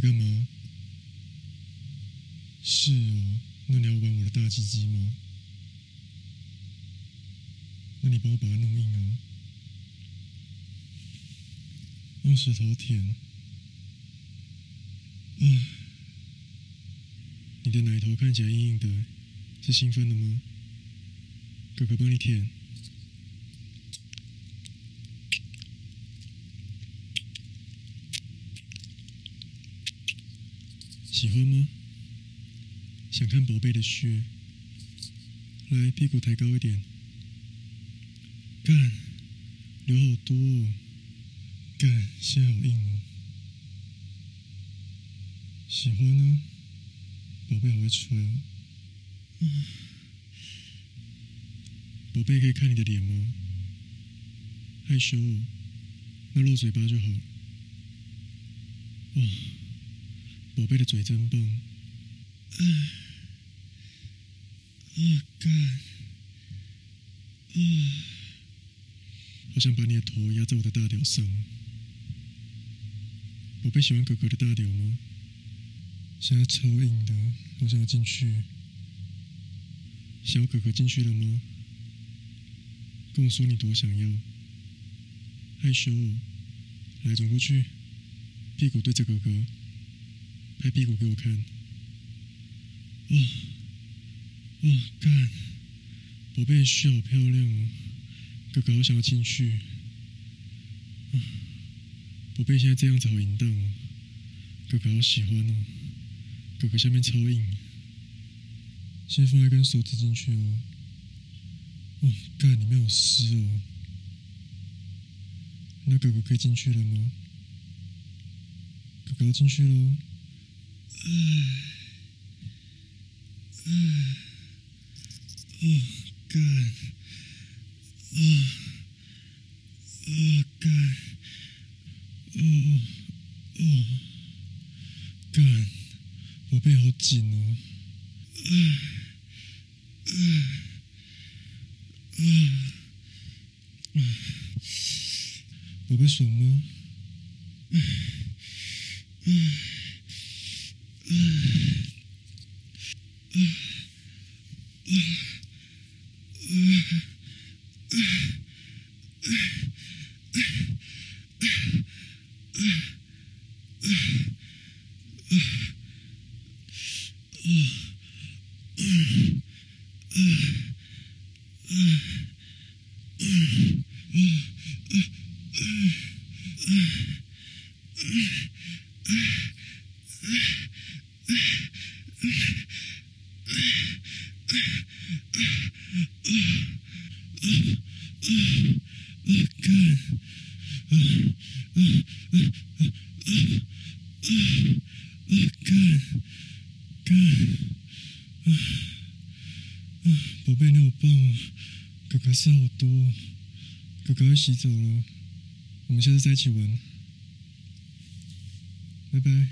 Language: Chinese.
在干嘛？是哦，那你要玩我的大鸡鸡吗？那你帮我把它弄硬啊，用石头舔。嗯，你的奶头看起来硬硬的，是兴奋了吗？哥哥帮你舔。喜欢吗？想看宝贝的血？来，屁股抬高一点。干，流好多哦。干，线好硬哦。喜欢呢？宝贝好会吹哦。嗯。宝贝可以看你的脸吗？害羞哦，那露嘴巴就好。哦。宝贝的嘴真棒，啊啊干，啊，好想把你的头压在我的大屌上。宝贝喜欢哥哥的大屌吗？现在超硬的，我想要进去。小哥哥进去了吗？跟我说你多想要。害羞，来转过去，屁股对着哥哥。拍屁股给我看，哦，哦，干，宝贝的血好漂亮哦，哥哥好想要进去，哦，宝贝现在这样子好淫荡哦，哥哥好喜欢哦，哥哥下面超硬，先放一根手指进去哦，哦，干，里面有湿哦，那哥哥可以进去了吗？哥哥要进去喽。嗯，嗯，哦，干，啊，啊，干，哦哦哦，干，宝贝好紧哦，嗯，嗯，嗯，嗯，宝贝爽吗？嗯，嗯。嗯，Ugh. 宝贝，你好棒哦！哥哥事好多，哥哥要洗澡了，我们下次再一起玩，拜拜。